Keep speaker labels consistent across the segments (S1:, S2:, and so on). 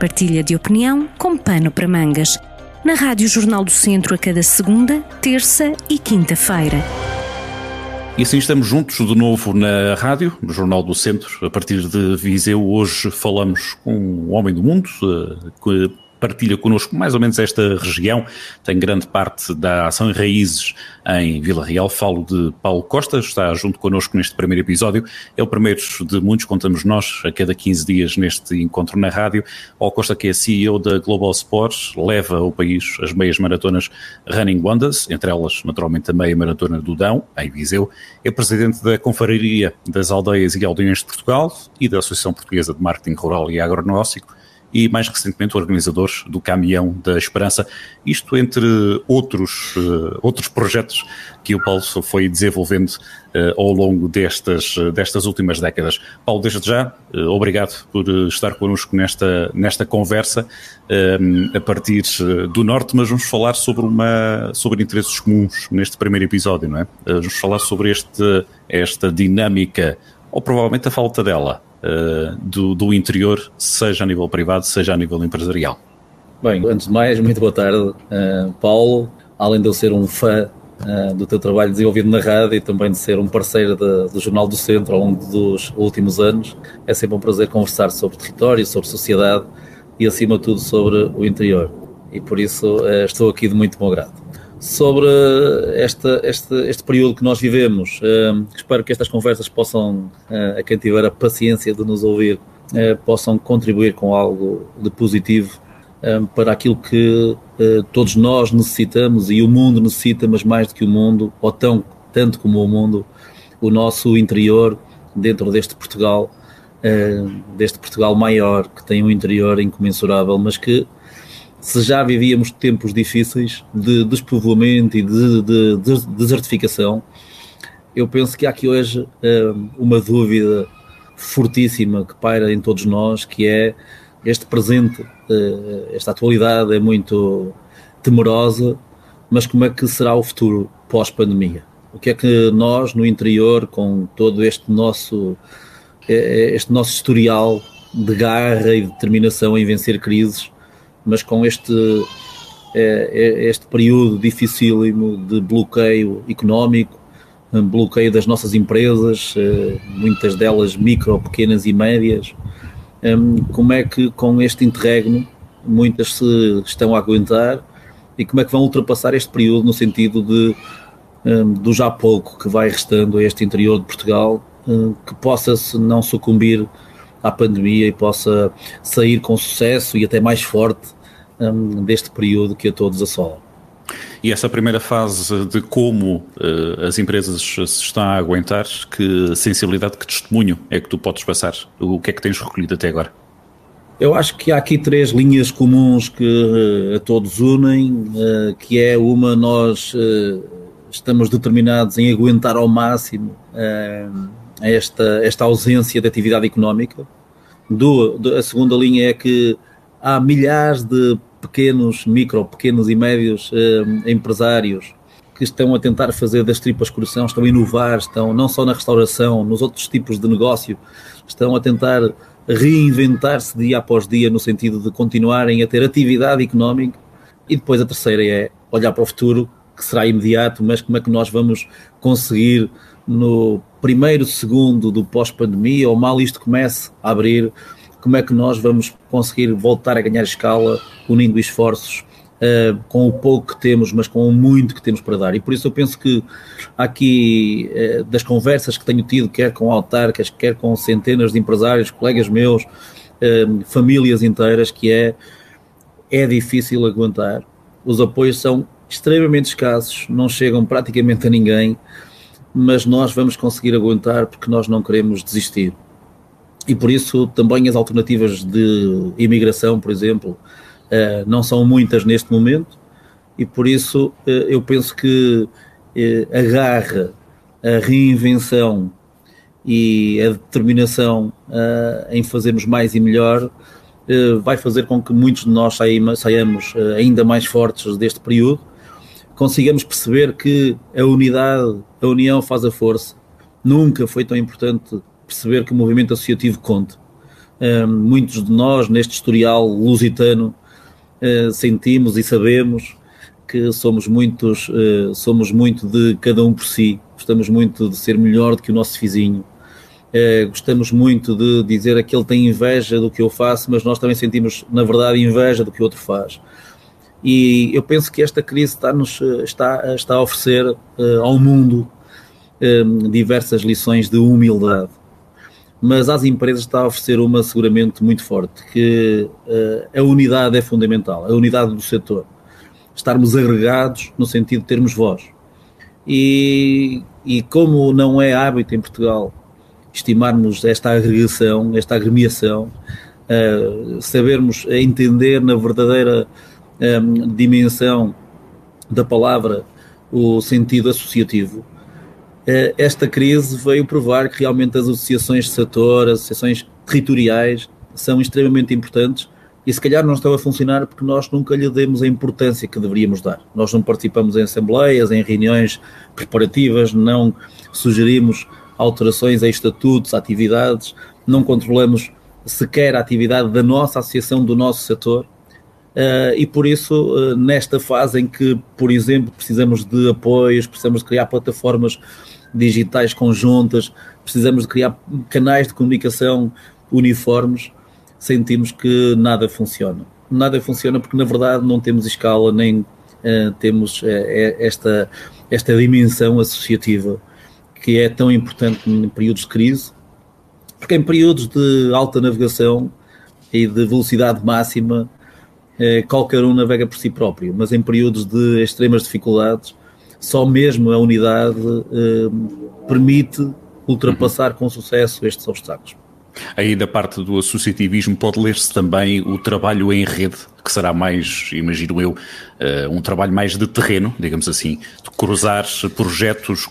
S1: partilha de opinião com pano para mangas. Na Rádio Jornal do Centro a cada segunda, terça e quinta-feira.
S2: E assim estamos juntos de novo na rádio, no Jornal do Centro, a partir de Viseu. Hoje falamos com um homem do mundo, eh, partilha connosco mais ou menos esta região, tem grande parte da ação em raízes em Vila Real. Falo de Paulo Costa, está junto connosco neste primeiro episódio. É o primeiro de muitos, contamos nós, a cada 15 dias neste encontro na rádio. Paulo Costa, que é CEO da Global Sports, leva ao país as meias maratonas Running Wonders, entre elas, naturalmente, a meia maratona do Dão, em Viseu. É presidente da Confraria das Aldeias e Aldeões de Portugal e da Associação Portuguesa de Marketing Rural e Agronóstico e mais recentemente o organizador do Caminhão da Esperança, isto entre outros, uh, outros projetos que o Paulo foi desenvolvendo uh, ao longo destas, destas últimas décadas. Paulo, desde já, uh, obrigado por estar connosco nesta, nesta conversa a partir do Norte, mas vamos falar sobre, uma, sobre interesses comuns neste primeiro episódio, não é? vamos falar sobre este, esta dinâmica, ou provavelmente a falta dela, uh, do, do interior, seja a nível privado, seja a nível empresarial?
S3: Bem, antes de mais, muito boa tarde, uh, Paulo. Além de eu ser um fã uh, do teu trabalho desenvolvido na rádio e também de ser um parceiro de, do Jornal do Centro ao longo dos últimos anos, é sempre um prazer conversar sobre território, sobre sociedade e, acima de tudo, sobre o interior. E por isso estou aqui de muito bom grado sobre esta, este, este período que nós vivemos. Uh, espero que estas conversas possam, uh, a quem tiver a paciência de nos ouvir, uh, possam contribuir com algo de positivo para aquilo que todos nós necessitamos e o mundo necessita, mas mais do que o mundo, ou tão, tanto como o mundo, o nosso interior dentro deste Portugal, deste Portugal maior, que tem um interior incomensurável, mas que se já vivíamos tempos difíceis de despovoamento e de, de, de desertificação, eu penso que há aqui hoje uh, uma dúvida fortíssima que paira em todos nós, que é este presente, uh, esta atualidade é muito temerosa, mas como é que será o futuro pós-pandemia? O que é que nós, no interior, com todo este nosso, eh, este nosso historial de garra e determinação em vencer crises, mas com este, é, é, este período dificílimo de bloqueio económico, bloqueio das nossas empresas, é, muitas delas micro, pequenas e médias, como é que com este interregno muitas se estão a aguentar e como é que vão ultrapassar este período no sentido de do já pouco que vai restando a este interior de Portugal, que possa -se não sucumbir à pandemia e possa sair com sucesso e até mais forte um, deste período que a todos assola.
S2: E essa primeira fase de como uh, as empresas se estão a aguentar, que sensibilidade, que testemunho é que tu podes passar? O que é que tens recolhido até agora?
S3: Eu acho que há aqui três linhas comuns que uh, a todos unem, uh, que é uma, nós estamos determinados em aguentar ao máximo esta, esta ausência de atividade económica. Do, a segunda linha é que há milhares de pequenos, micro, pequenos e médios eh, empresários que estão a tentar fazer das tripas coração, estão a inovar, estão não só na restauração, nos outros tipos de negócio, estão a tentar reinventar-se dia após dia no sentido de continuarem a ter atividade económica. E depois a terceira é olhar para o futuro, que será imediato, mas como é que nós vamos conseguir no primeiro segundo do pós-pandemia, ou mal isto comece a abrir, como é que nós vamos conseguir voltar a ganhar escala, unindo esforços uh, com o pouco que temos, mas com o muito que temos para dar. E por isso eu penso que aqui, uh, das conversas que tenho tido, quer com autarcas, quer com centenas de empresários, colegas meus, uh, famílias inteiras, que é, é difícil aguentar. Os apoios são extremamente escassos, não chegam praticamente a ninguém, mas nós vamos conseguir aguentar porque nós não queremos desistir. E por isso também as alternativas de imigração, por exemplo, eh, não são muitas neste momento, e por isso eh, eu penso que eh, a garra, a reinvenção e a determinação em fazermos mais e melhor vai fazer com que muitos de nós saiamos ainda mais fortes deste período, consigamos perceber que a unidade, a união faz a força. Nunca foi tão importante perceber que o movimento associativo conta. muitos de nós, neste historial lusitano, sentimos e sabemos que somos muitos, somos muito de cada um por si, gostamos muito de ser melhor do que o nosso vizinho, Uh, gostamos muito de dizer que ele tem inveja do que eu faço, mas nós também sentimos, na verdade, inveja do que o outro faz. E eu penso que esta crise está-nos está, está a oferecer uh, ao mundo uh, diversas lições de humildade. Mas às empresas está a oferecer uma seguramente muito forte, que a unidade é fundamental, a unidade do setor. Estarmos agregados no sentido de termos voz. E, e como não é hábito em Portugal estimarmos esta agregação, esta agremiação, uh, sabermos entender na verdadeira um, ehm, dimensão da palavra o sentido associativo. Uh, esta crise veio provar que realmente as associações de setor, as associações territoriais são extremamente importantes e se calhar não estão a funcionar porque nós nunca lhe demos a importância que deveríamos dar. Nós não participamos em assembleias, em reuniões preparativas, não sugerimos alterações a estatutos, atividades, não controlamos sequer a atividade da nossa associação, do nosso setor. Uh, e por isso, uh, nesta fase em que, por exemplo, precisamos de apoios, precisamos de criar plataformas digitais conjuntas, precisamos de criar canais de comunicação uniformes, sentimos que nada funciona. Nada funciona porque, na verdade, não temos escala nem uh, temos esta, esta dimensão associativa que é tão importante em períodos de crise, porque em períodos de alta navegação e de velocidade máxima, eh, qualquer um navega por si próprio, mas em períodos de extremas dificuldades, só mesmo a unidade eh, permite ultrapassar com sucesso estes obstáculos.
S2: Aí da parte do associativismo pode ler-se também o trabalho em rede, que será mais, imagino eu, uh, um trabalho mais de terreno, digamos assim, de cruzar projetos,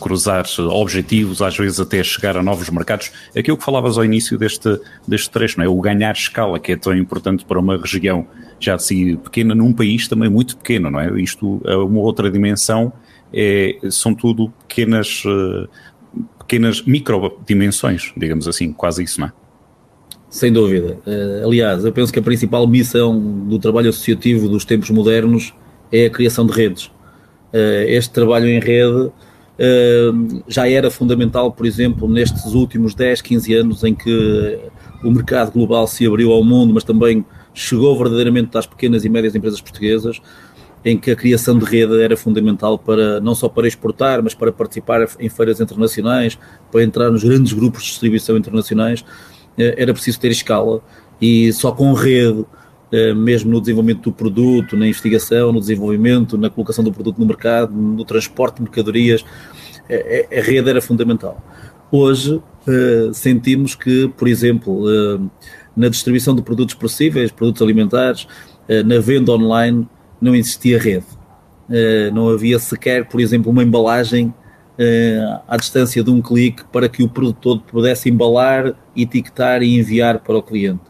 S2: cruzar objetivos, às vezes até chegar a novos mercados. Aquilo que falavas ao início deste, deste trecho, não é? o ganhar escala, que é tão importante para uma região já si pequena, num país também muito pequeno, não é? Isto é uma outra dimensão, é, são tudo pequenas... Pequenas microdimensões, digamos assim, quase isso, não é?
S3: Sem dúvida. Uh, aliás, eu penso que a principal missão do trabalho associativo dos tempos modernos é a criação de redes. Uh, este trabalho em rede uh, já era fundamental, por exemplo, nestes últimos 10, 15 anos em que o mercado global se abriu ao mundo, mas também chegou verdadeiramente às pequenas e médias empresas portuguesas em que a criação de rede era fundamental para não só para exportar, mas para participar em feiras internacionais, para entrar nos grandes grupos de distribuição internacionais, eh, era preciso ter escala e só com rede, eh, mesmo no desenvolvimento do produto, na investigação, no desenvolvimento, na colocação do produto no mercado, no transporte de mercadorias, eh, a rede era fundamental. Hoje sentimos que, por exemplo, na distribuição de produtos possíveis, produtos alimentares, na venda online, não existia rede. Uh, não havia sequer, por exemplo, uma embalagem uh, à distância de um clique para que o produtor pudesse embalar, etiquetar e enviar para o cliente,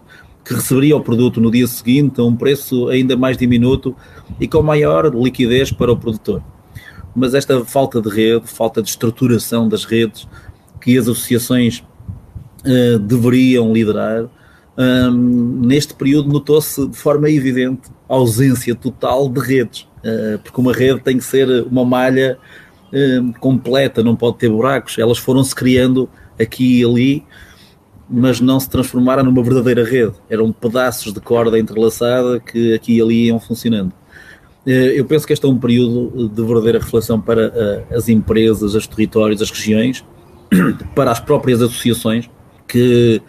S3: que receberia o produto no dia seguinte a um preço ainda mais diminuto e com maior liquidez para o produtor. Mas esta falta de rede, falta de estruturação das redes que as associações uh, deveriam liderar, um, neste período notou-se de forma evidente a ausência total de redes, uh, porque uma rede tem que ser uma malha completa, não pode ter buracos. Elas foram-se criando aqui e ali, mas não se transformaram numa verdadeira rede. Eram pedaços de corda entrelaçada que aqui e ali iam funcionando. Uh, eu penso que este é um período de verdadeira reflexão para as empresas, os territórios, as regiões, para as próprias associações que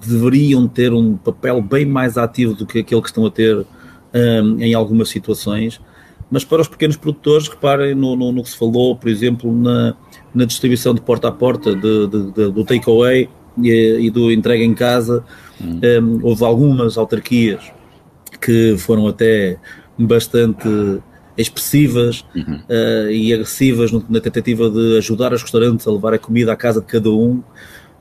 S3: deveriam ter um papel bem mais ativo do que aquele que estão a ter um, ehm, em algumas situações. Mas para os pequenos produtores, reparem no, no, no que se falou, por exemplo, na, na distribuição de porta a porta de, de, de, do takeaway e, e, do entrega em casa. Hum. Um, ehm, houve algumas autarquias que foram até bastante expressivas uhum. uh, e agressivas na tentativa de ajudar os restaurantes a levar a comida à casa de cada um.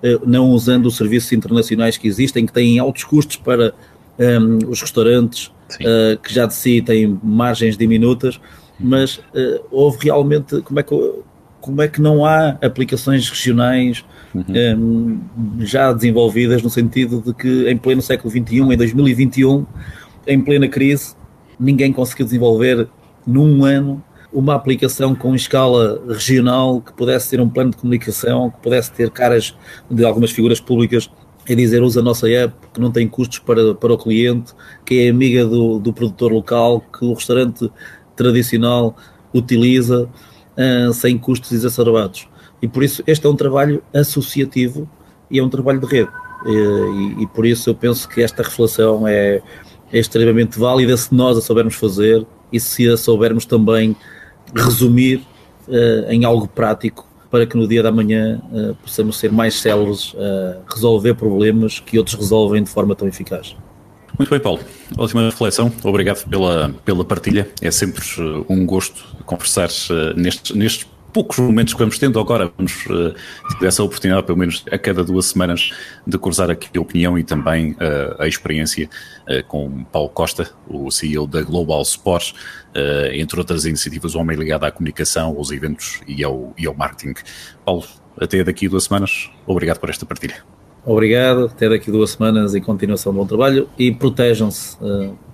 S3: Eh, não usando os serviços internacionais que existem, que têm altos custos para um, ehm, os restaurantes, uh, que já de si têm margens diminutas, mas uh, houve realmente, como é que como é que não há aplicações regionais uhum. um, já desenvolvidas no sentido de que em pleno século XXI, em 2021, em plena crise, ninguém conseguiu desenvolver num ano uma aplicação com escala regional que pudesse ter um plano de comunicação, que pudesse ter caras de algumas figuras públicas a dizer usa a nossa app, que não tem custos para, para o cliente, que é amiga do, do produtor local, que o restaurante tradicional utiliza uh, sem custos exacerbados. E por isso este é um trabalho associativo e é um trabalho de rede. E, e por isso eu penso que esta reflexão é, é extremamente válida se nós a soubermos fazer e se a soubermos também resumir uh, em algo prático para que no dia da manhã uh, possamos ser mais céleres a resolver problemas que outros resolvem de forma tão eficaz.
S2: Muito bem, Paulo. Ótima reflexão. Obrigado pela, pela partilha. É sempre uh, um gosto conversar nestes, nestes poucos momentos que vamos tendo agora, vamos uh, ter essa oportunidade, pelo menos a cada duas semanas, de cruzar aqui a opinião e também uh, a experiência uh, com Paulo Costa, o CEO da Global Sports, entre outras iniciativas, o homem ligado à comunicação, aos eventos e ao, e ao marketing. Paulo, até daqui a duas semanas, obrigado por esta partilha.
S3: Obrigado, até daqui a duas semanas e continuação de bom trabalho e protejam-se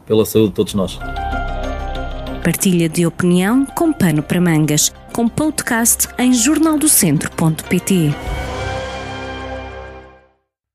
S3: pela saúde de todos nós.
S1: Partilha de opinião com pano para mangas, com podcast em jornaldocentro.pt.